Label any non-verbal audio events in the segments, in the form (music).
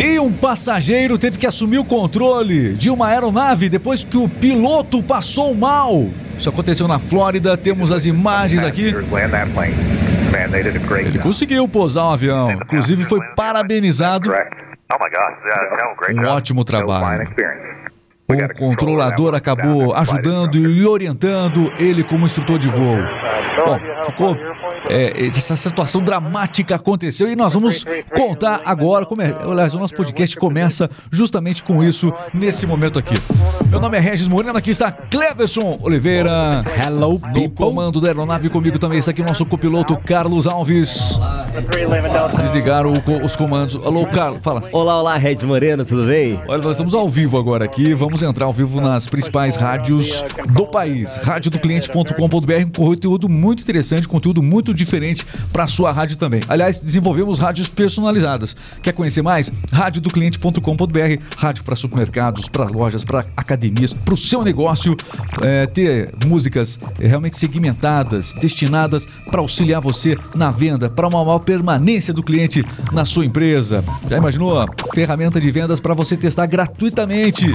E um passageiro teve que assumir o controle de uma aeronave depois que o piloto passou mal. Isso aconteceu na Flórida, temos as imagens aqui. Ele conseguiu pousar o avião, inclusive foi parabenizado. Um ótimo trabalho. O controlador acabou ajudando e orientando ele como instrutor de voo. Bom, ficou é, essa situação dramática aconteceu e nós vamos contar agora como é. Aliás, o nosso podcast começa justamente com isso nesse momento aqui. Meu nome é Regis Moreno, aqui está Cleverson Oliveira. Hello, No comando da aeronave comigo também está aqui o nosso copiloto Carlos Alves. Desligaram os comandos. Alô, Carlos, fala. Olá, olá, Regis Moreno, tudo bem? Olha, nós estamos ao vivo agora aqui. Vamos entrar ao vivo nas principais rádios do país. Radiodocliente.com.br, um conteúdo muito interessante, conteúdo muito diferente para sua rádio também. Aliás, desenvolvemos rádios personalizadas. Quer conhecer mais? Radiodocliente.com.br, rádio para supermercados, para lojas, para academias, para o seu negócio é, ter músicas realmente segmentadas, destinadas para auxiliar você na venda, para uma maior permanência do cliente na sua empresa. Já imaginou? Ferramenta de vendas para você testar gratuitamente.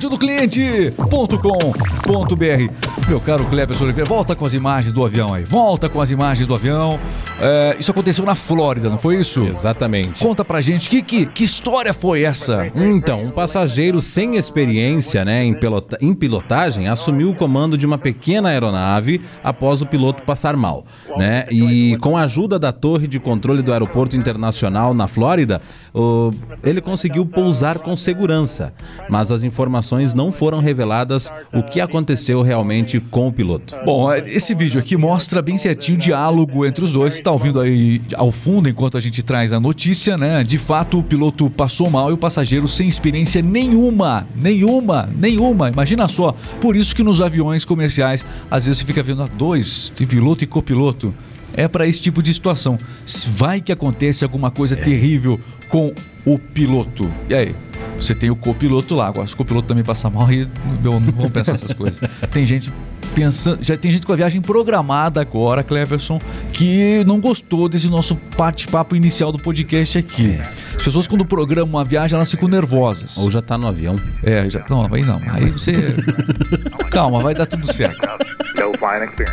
radiodocliente.com.br. Meu caro Cleverson Oliveira, volta com as imagens do avião aí. Volta com as imagens do avião. É, isso aconteceu na Flórida, não foi isso? Exatamente. Conta pra gente, que, que, que história foi essa? Então, um passageiro sem experiência né, em, em pilotagem assumiu o comando de uma pequena aeronave após o piloto passar mal. Né? E com a ajuda da torre de controle do aeroporto internacional na Flórida, o- ele conseguiu pousar com segurança. Mas as informações não foram reveladas o que aconteceu realmente com o piloto. Bom, é, esse vídeo aqui mostra bem certinho o diálogo entre os dois. Você tá ouvindo aí ao fundo enquanto a gente traz a notícia, né? De fato, o piloto passou mal e o passageiro sem experiência nenhuma, nenhuma, nenhuma. Imagina só. Por isso que nos aviões comerciais, às vezes você fica vendo ah, dois, tem piloto e copiloto. É para esse tipo de situação. Se Vai que acontece alguma coisa terrível com o piloto. E aí? Você tem o copiloto lá. Agora, se o copiloto também passar mal, aí meu, não vamos pensar essas coisas. (laughs) Tem gente pensando. Já tem gente com a viagem programada agora, Cleverson, que não gostou desse nosso bate-papo inicial do podcast aqui. As pessoas, quando programam uma viagem, elas ficam nervosas. Ou já tá no avião. É, já. Não, aí não. Aí você. (laughs) Calma, vai dar tudo certo.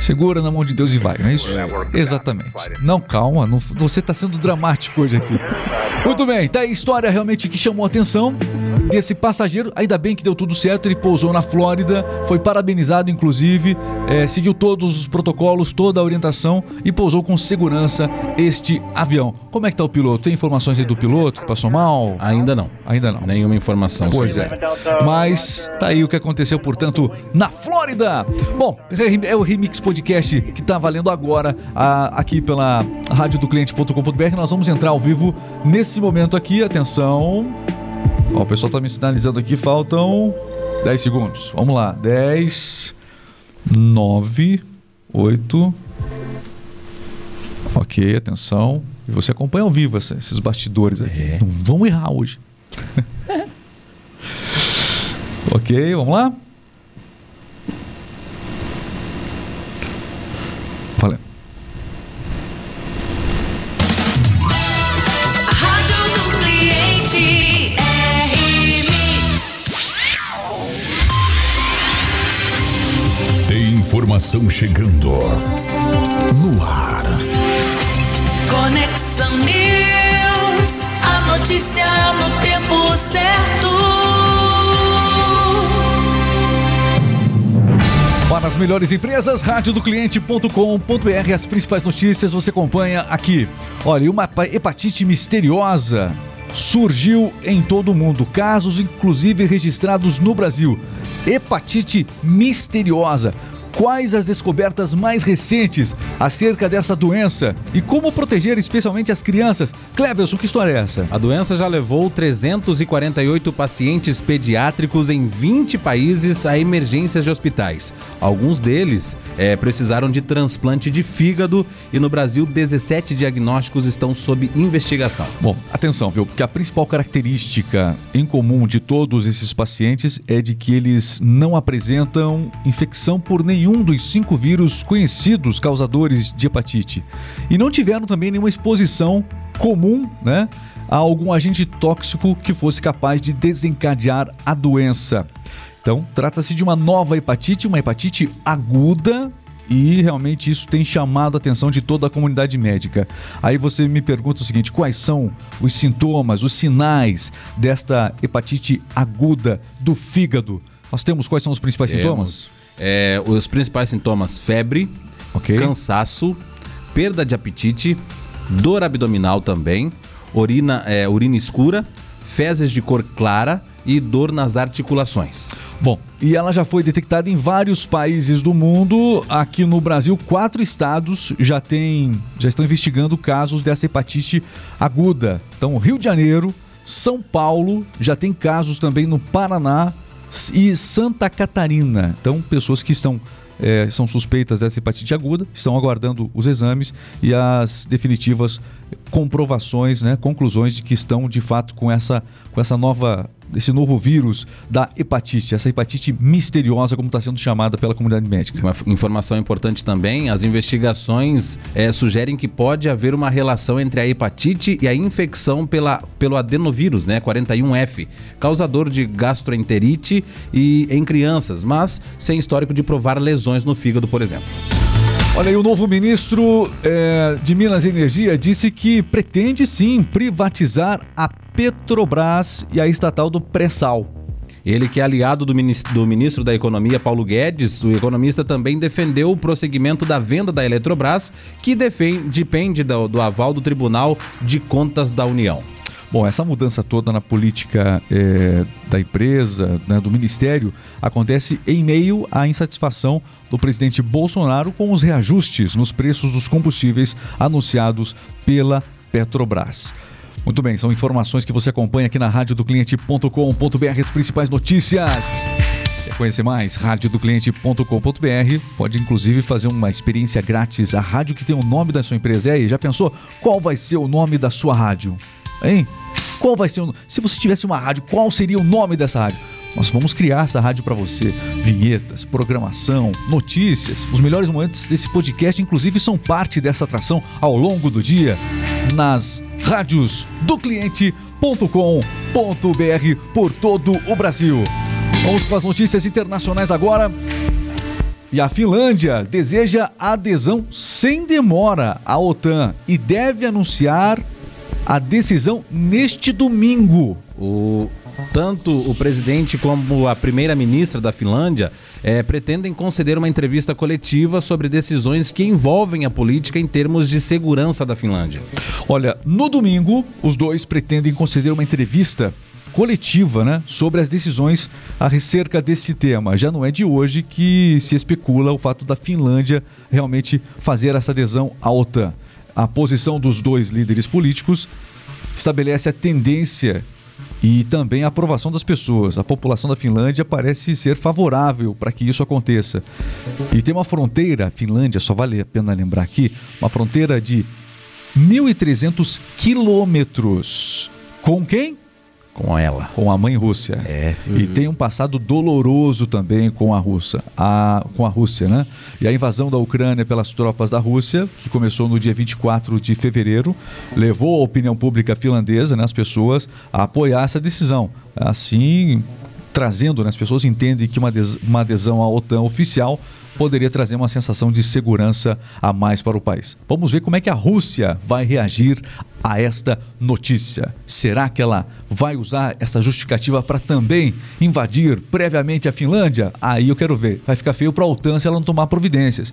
Segura na mão de Deus e vai, não é isso? Exatamente. Não, calma, não- você está sendo dramático hoje aqui. Muito bem, tá aí a história realmente que chamou a atenção desse passageiro. Ainda bem que deu tudo certo, ele pousou na Flórida, foi parabenizado, inclusive, é, seguiu todos os protocolos, toda a orientação e pousou com segurança este avião. Como é que tá o piloto? Tem informações aí do piloto que passou mal? Ainda não. Ainda não. Nenhuma informação. Pois é. Mas tá aí o que aconteceu, portanto, na Flórida. Bom, é o Remix Podcast que tá valendo agora a- aqui pela radiodocliente.com.br. Nós vamos entrar ao vivo nesse momento aqui. Atenção. Ó, o pessoal tá me sinalizando aqui, faltam 10 segundos. Vamos lá. 10, 9, 8. Ok, atenção. E você acompanha ao vivo essa- esses bastidores aqui. Não vão errar hoje. (laughs) Ok, vamos lá? Valeu. Rádio do cliente RMix. Tem informação chegando no ar. Conexão News. A notícia no tempo certo. Para as melhores empresas, radiodocliente.com.br, as principais notícias você acompanha aqui. Olha, uma pa- hepatite misteriosa surgiu em todo o mundo, casos inclusive registrados no Brasil. Hepatite misteriosa. Quais as descobertas mais recentes acerca dessa doença e como proteger especialmente as crianças? Cleverson, que história é essa? A doença já levou 348 pacientes pediátricos em 20 países a emergências de hospitais. Alguns deles eh, precisaram de transplante de fígado e no Brasil 17 diagnósticos estão sob investigação. Bom, atenção, viu? Porque a principal característica em comum de todos esses pacientes é de que eles não apresentam infecção por nenhum dos cinco vírus conhecidos causadores de hepatite. E não tiveram também nenhuma exposição comum, né? a algum agente tóxico que fosse capaz de desencadear a doença. Então, trata-se de uma nova hepatite, uma hepatite aguda, e realmente isso tem chamado a atenção de toda a comunidade médica. Aí você me pergunta o seguinte: quais são os sintomas, os sinais desta hepatite aguda do fígado? Nós temos quais são os principais sintomas? É, os principais sintomas: febre, Ok. cansaço, perda de apetite, dor abdominal também, urina, é, urina escura, fezes de cor clara e dor nas articulações. Bom, e ela já foi detectada em vários países do mundo. Aqui no Brasil, quatro estados já têm, já estão investigando casos dessa hepatite aguda. Então, Rio de Janeiro, São Paulo, já tem casos também no Paraná e Santa Catarina. Então, pessoas que estão eh, são suspeitas dessa hepatite aguda, estão aguardando os exames e as definitivas comprovações, né, conclusões de que estão de fato com essa, com essa nova, esse novo vírus da hepatite, essa hepatite misteriosa como está sendo chamada pela comunidade médica. Uma informação importante também: as investigações é, sugerem que pode haver uma relação entre a hepatite e a infecção pela, pelo adenovírus, né, 41F, causador de gastroenterite e em crianças, mas sem histórico de provar lesões no fígado, por exemplo. Olha aí, o novo ministro eh, de Minas e Energia disse que pretende sim privatizar a Petrobras e a estatal do pré-sal. Ele que é aliado do minis- do ministro da Economia, Paulo Guedes, o economista também defendeu o prosseguimento da venda da Eletrobras, que defen- depende do, do aval do Tribunal de Contas da União. Bom, essa mudança toda na política eh, da empresa, né, do ministério, acontece em meio à insatisfação do presidente Bolsonaro com os reajustes nos preços dos combustíveis anunciados pela Petrobras. Muito bem, são informações que você acompanha aqui na radiodocliente.com.br, as principais notícias. Quer conhecer mais? radiodocliente.com.br. Pode inclusive fazer uma experiência grátis. A rádio que tem o nome da sua empresa. E aí, já pensou qual vai ser o nome da sua rádio? Hein? Qual vai ser o... Se você tivesse uma rádio, qual seria o nome dessa rádio? Nós vamos criar essa rádio para você. Vinhetas, programação, notícias. Os melhores momentos desse podcast, inclusive, são parte dessa atração ao longo do dia nas rádios do cliente.com.br por todo o Brasil. Vamos com as notícias internacionais agora. E a Finlândia deseja adesão sem demora à OTAN e deve anunciar a decisão neste domingo. O, tanto o presidente como a primeira-ministra da Finlândia eh, pretendem conceder uma entrevista coletiva sobre decisões que envolvem a política em termos de segurança da Finlândia. Olha, no domingo, os dois pretendem conceder uma entrevista coletiva, né, sobre as decisões acerca desse tema. Já não é de hoje que se especula o fato da Finlândia realmente fazer essa adesão à OTAN. A posição dos dois líderes políticos estabelece a tendência e também a aprovação das pessoas. A população da Finlândia parece ser favorável para que isso aconteça. E tem uma fronteira, Finlândia, só vale a pena lembrar aqui, uma fronteira de 1.300 quilômetros. Com quem? Com ela. Com a mãe Rússia. É. E tem um passado doloroso também com a Rússia, a, com a Rússia, né? E a invasão da Ucrânia pelas tropas da Rússia, que começou no dia 24 de fevereiro, levou a opinião pública finlandesa, né, as pessoas, a apoiar essa decisão. Assim, trazendo, né, as pessoas entendem que uma, uma adesão à OTAN oficial poderia trazer uma sensação de segurança a mais para o país. Vamos ver como é que a Rússia vai reagir a esta notícia. Será que ela vai usar essa justificativa para também invadir previamente a Finlândia? Aí eu quero ver. Vai ficar feio para a OTAN se ela não tomar providências.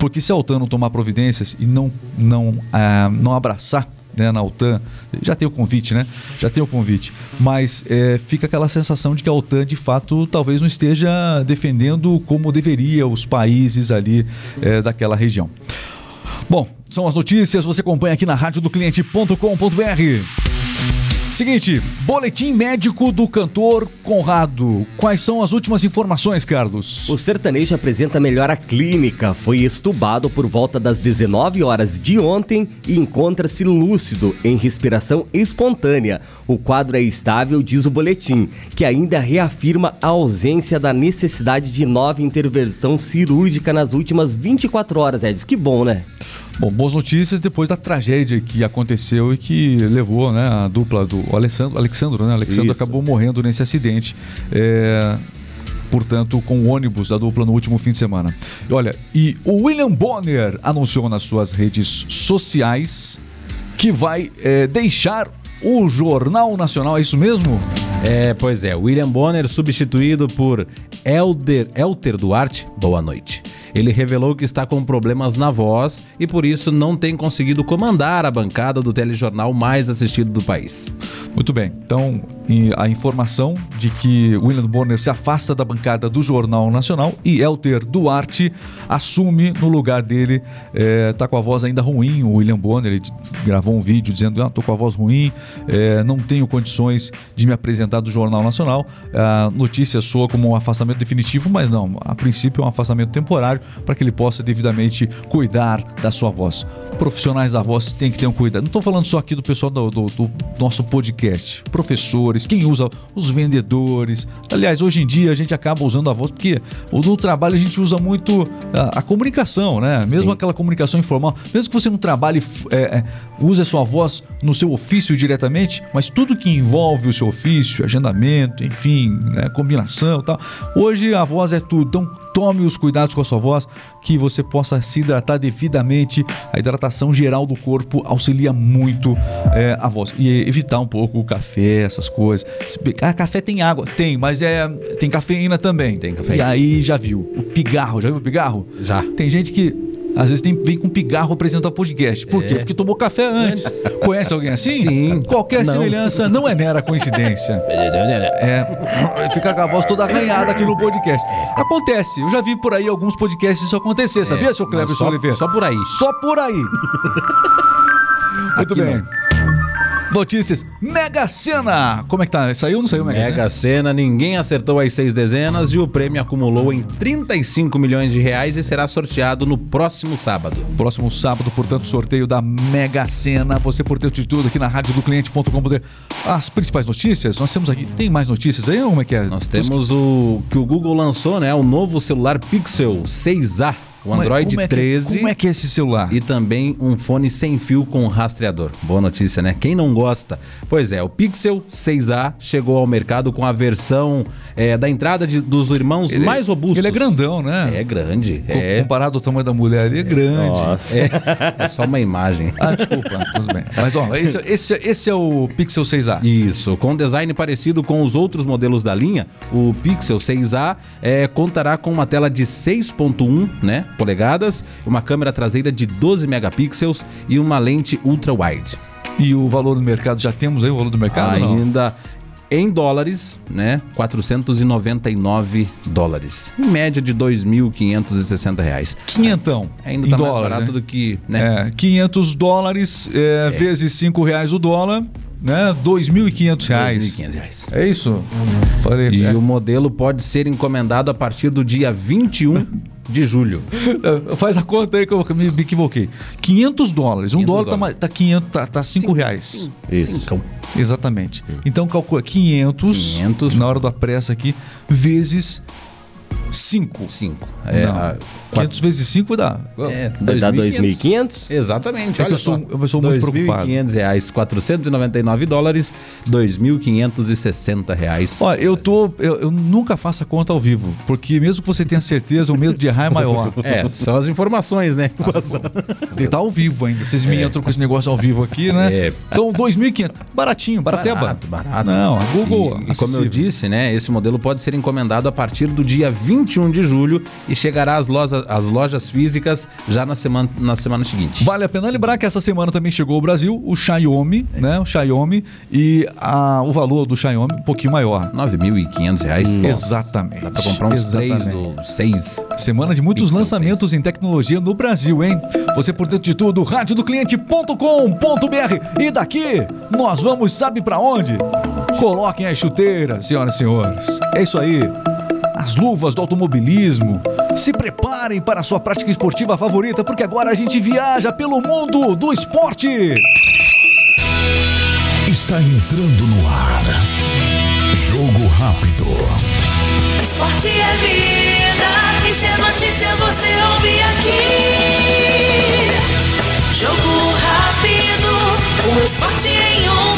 Porque se a OTAN não tomar providências e não, não, ah, não abraçar né, na OTAN. Já tem o convite, né? Já tem o convite. Mas é, fica aquela sensação de que a OTAN, de fato, talvez não esteja defendendo como deveria os países ali é, daquela região. Bom, são as notícias. Você acompanha aqui na rádio do cliente.com.br. Seguinte, boletim médico do cantor Conrado. Quais são as últimas informações, Carlos? O sertanejo apresenta melhora clínica. Foi estubado por volta das 19 horas de ontem e encontra-se lúcido em respiração espontânea. O quadro é estável, diz o boletim, que ainda reafirma a ausência da necessidade de nova intervenção cirúrgica nas últimas 24 horas, Edson. Que bom, né? Bom, boas notícias depois da tragédia que aconteceu e que levou né, a dupla do Alessandro, Alexandro, né? Alexandro Isso. acabou morrendo nesse acidente. É, portanto, com o ônibus da dupla no último fim de semana. E olha, e o William Bonner anunciou nas suas redes sociais que vai é, deixar o Jornal Nacional, é isso mesmo? É, pois é, William Bonner substituído por Elder, Elter Duarte, boa noite. Ele revelou que está com problemas na voz e por isso não tem conseguido comandar a bancada do telejornal mais assistido do país. Muito bem. Então, a informação de que William Bonner se afasta da bancada do Jornal Nacional e Elter Duarte assume no lugar dele. É, tá com a voz ainda ruim, o William Bonner. Ele gravou um vídeo dizendo: ah, tô com a voz ruim, é, não tenho condições de me apresentar do Jornal Nacional. A notícia soa como um afastamento definitivo, mas não. A princípio é um afastamento temporário para que ele possa devidamente cuidar da sua voz. Profissionais da voz têm que ter um cuidado. Não estou falando só aqui do pessoal do, do- do nosso podcast. Professores, quem usa, os vendedores. Aliás, hoje em dia a gente acaba usando a voz porque no trabalho a gente usa muito a, a comunicação, né? Mesmo aquela comunicação informal. Mesmo que você não trabalhe, é, é, use a sua voz no seu ofício diretamente, mas tudo que envolve o seu ofício, agendamento, enfim, né, combinação e tal. Hoje a voz é tudo. Então tome os cuidados com a sua voz, que você possa se hidratar devidamente. A hidratação geral do corpo auxilia muito é, a voz. E evitar um pouco o café, essas coisas. Ah, café tem água? Tem, mas é tem cafeína também. Tem cafeína. E aí já viu. O pigarro, já viu o pigarro? Já. Tem gente que às vezes tem, vem com pigarro apresentar podcast. Por quê? Porque tomou café antes. (laughs) Conhece alguém assim? Sim. Qualquer Não. semelhança não é mera coincidência. (laughs) É, fica com a voz toda arranhada aqui no podcast. Acontece, eu já vi por aí alguns podcasts isso acontecer, sabia, seu Cleber É, só, Oliveira? só por aí. Só por aí. (laughs) Muito Aqui bem. Notícias. Mega Sena. Como é que tá? Saiu ou não saiu Mega, Sena? Mega Sena, ninguém acertou as seis dezenas e o prêmio acumulou em 35 milhões de reais e será sorteado no próximo sábado. Próximo sábado, portanto, sorteio da Mega Sena. Você por dentro de tudo aqui na rádio do cliente.com.br. As principais notícias, nós temos aqui. Tem mais notícias aí? ou Como é que é? Nós temos o que o Google lançou, né? O novo celular Pixel 6A, o é- Android como é que- 13 Como é que é esse celular? e também um fone sem fio com rastreador. Boa notícia, né? Quem não gosta? Pois é, o Pixel 6A chegou ao mercado com a versão é, da entrada de- dos irmãos Ele- mais robustos. Ele é grandão, né? É grande. Co- É, Comparado ao tamanho da mulher, ele é grande. Nossa. é, é só uma imagem. (laughs) Ah, desculpa, tudo bem. Mas ó, esse, esse, esse é o Pixel 6A. Isso, com design parecido com os outros modelos da linha, o Pixel 6A é, contará com uma tela de 6.1 né, polegadas, uma câmera traseira de 12 megapixels e uma lente ultra-wide. E o valor do mercado, já temos aí o valor do mercado? Ainda em dólares, né, 499 dólares. Em média de 2.560 reais. Quinhentão. Ainda em tá dólares, mais barato né? do que, né? É, 500 dólares é, vezes 5 reais o dólar, né? 2.500 reais. 2.500 reais. É isso? Falei. E é. o modelo pode ser encomendado a partir do dia 21 de julho. Faz a conta aí que eu me me equivoquei. 500 dólares. Um 500 dólar tá, dólares. tá 500, tá, tá 5 reais. Isso. Cincão. Exatamente. Então calcula 500, 500. na hora da pressa aqui, vezes 5. 5. É, Não. a, 500 vezes 5 dá. é Dá 2.500? Exatamente, É olha eu sou- eu sou muito preocupado. 2.500 reais, 499 dólares, 2.560 reais. Olha, eu tô. Eu, eu nunca faço a conta ao vivo, porque mesmo que você tenha certeza, o medo de errar é maior. (laughs) É, são as informações, né? Ele tá ao vivo ainda. Vocês me entram com esse negócio ao vivo aqui, né? É. Então, 2.500. Baratinho, barateba. Barato, barato. Não, a Google. E, e como eu disse, né, esse modelo pode ser encomendado a partir do dia 21 de julho e chegará às lojas, às lojas físicas já na semana, na semana seguinte. Vale a pena lembrar que essa semana também chegou ao Brasil o Xiaomi, né? O Xiaomi e a- o valor do Xiaomi um pouquinho maior. 9.500 reais. Exatamente. Dá pra comprar uns três do seis. Semana de muitos lançamentos em tecnologia no Brasil, hein? Você por dentro de tudo, radiodocliente.com.br. E daqui nós vamos, sabe pra onde? Coloquem as chuteiras, senhoras e senhores. É isso aí. As luvas do automobilismo. Se preparem para a sua prática esportiva favorita, porque agora a gente viaja pelo mundo do esporte. Está entrando no ar. Jogo rápido. Esporte é vida. E se é notícia, você ouve aqui. Jogo rápido. O esporte em um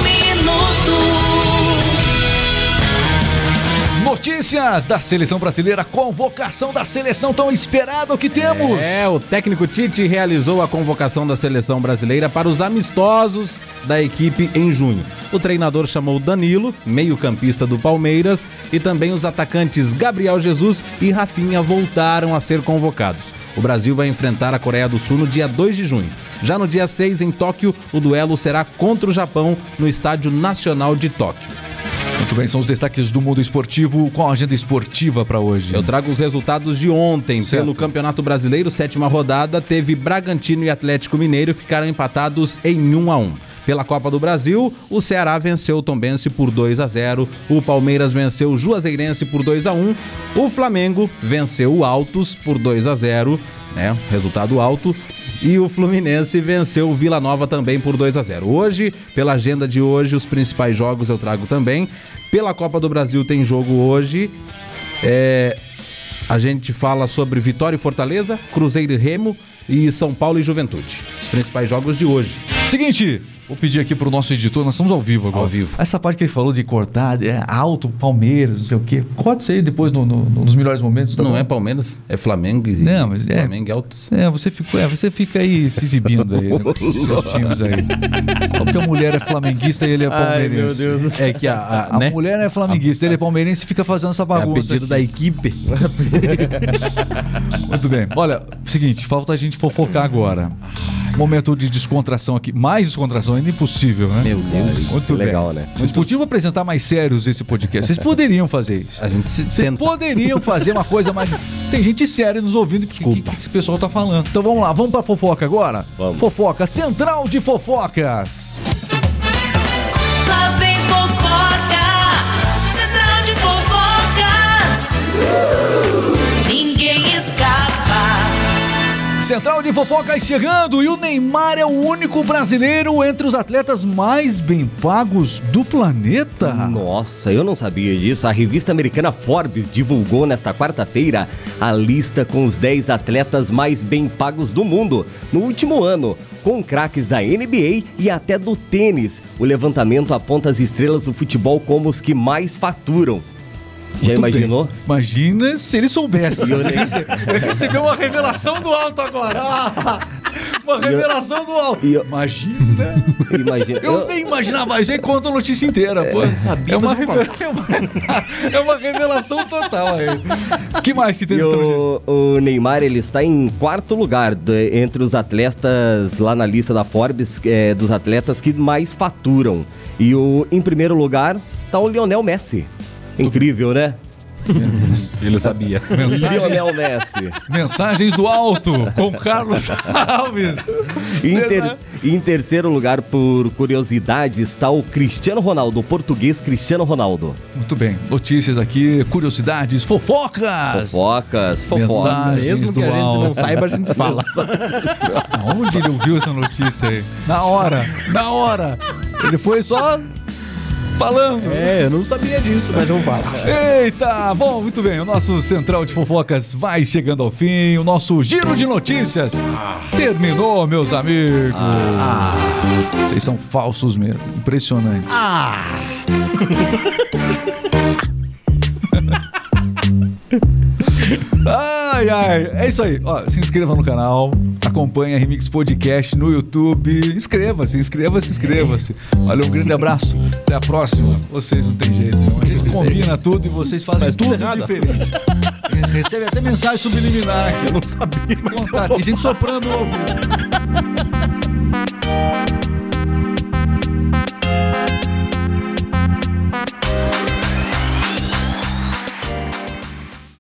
Notícias da seleção brasileira, convocação da seleção tão esperado que temos. É, o técnico Tite realizou a convocação da seleção brasileira para os amistosos da equipe em junho. O treinador chamou Danilo, meio-campista do Palmeiras, e também os atacantes Gabriel Jesus e Rafinha voltaram a ser convocados. O Brasil vai enfrentar a Coreia do Sul no dia 2 de junho. Já no dia 6, em Tóquio, o duelo será contra o Japão no Estádio Nacional de Tóquio. Muito bem, são os destaques do mundo esportivo. Qual a agenda esportiva para hoje? Eu trago os resultados de ontem. Certo. Pelo Campeonato Brasileiro, sétima rodada, teve Bragantino e Atlético Mineiro ficaram empatados em 1 a 1. Pela Copa do Brasil, o Ceará venceu o Tombense por 2 a 0, o Palmeiras venceu o Juazeirense por 2 a 1, o Flamengo venceu o Altos por 2 a 0, né? Resultado alto. E o Fluminense venceu o Vila Nova também por 2 a 0. Hoje, pela agenda de hoje, os principais jogos eu trago também. Pela Copa do Brasil tem jogo hoje. É, a gente fala sobre Vitória e Fortaleza, Cruzeiro e Remo e São Paulo e Juventude. Os principais jogos de hoje. Seguinte, vou pedir aqui pro nosso editor, nós estamos ao vivo agora. Ao vivo. Essa parte que ele falou de cortar, é alto, Palmeiras, não sei o quê. Corta isso aí depois no- no- nos melhores momentos. tá Não bom? é Palmeiras, é Flamengo e Não, mas é- Flamengo e Altos. É, você fica, é, você fica aí se exibindo aí, (laughs) né, com os seus times aí. Porque a mulher é flamenguista e ele é palmeirense. É que a, a, A né? mulher é flamenguista, ele é palmeirense e fica fazendo essa É a bagunça. pedido da equipe. (laughs) Muito bem. Olha, seguinte, falta a gente fofocar agora. Momento de descontração aqui. Mais descontração ainda impossível, né? Meu Deus. Muito bem. legal, né? Vocês podiam apresentar mais sérios esse podcast. Vocês poderiam fazer isso. A gente se Vocês tenta. poderiam fazer uma coisa mais. Tem gente séria nos ouvindo. Desculpa. O que, que esse pessoal tá falando? Então vamos lá, vamos pra fofoca agora? Vamos. Fofoca, Central de Fofocas. Central de Fofocas chegando e o Neymar é o único brasileiro entre os atletas mais bem pagos do planeta. Nossa, eu não sabia disso. A revista americana Forbes divulgou nesta quarta-feira a lista com os 10 atletas mais bem pagos do mundo no último ano, com craques da NBA e até do tênis. O levantamento aponta as estrelas do futebol como os que mais faturam. Já Muito imaginou? bem. Imagina se ele soubesse. Eu nem- uma revelação do alto agora. Ah, uma revelação do alto. eu- Imagina. Imagina. Eu nem imaginava, aí conta a notícia inteira, pô. sabia, é, uma mas eu vou revela- (laughs) é, uma, é uma revelação total aí. que mais que tem o, o Neymar ele está em quarto lugar de- entre os atletas lá na lista da Forbes é, dos atletas que mais faturam. E o em primeiro lugar está o Lionel Messi. Incrível, né? (laughs) Ele sabia. Mensagens, Lionel Messi. mensagens do alto com Carlos Alves. E em, ter- em terceiro lugar, por curiosidade, está o Cristiano Ronaldo, o português Cristiano Ronaldo. Muito bem, notícias aqui, curiosidades, fofocas. Fofocas, fofocas. Mensagens Mesmo que do a gente não alto. saiba, a gente (laughs) fala. Aonde ele ouviu essa notícia aí? Na hora, na hora. Ele foi só falando. É, eu não sabia disso, mas eu vou falar. Eita, bom, muito bem. O nosso Central de Fofocas vai chegando ao fim. O nosso giro de notícias terminou, meus amigos. Vocês são falsos mesmo. Impressionante. Ai, (laughs) ai, é isso aí. Ó, se inscreva no canal, acompanhe a Remix Podcast no YouTube. Inscreva-se, inscreva-se, inscreva-se. Valeu, um grande abraço. Até a próxima. Vocês não tem jeito, não. A gente combina tudo e vocês fazem Faz tudo tudo, diferente. (laughs) Recebe até mensagem subliminar. Eu não sabia, mas eu Contato. E gente soprando no ouvido.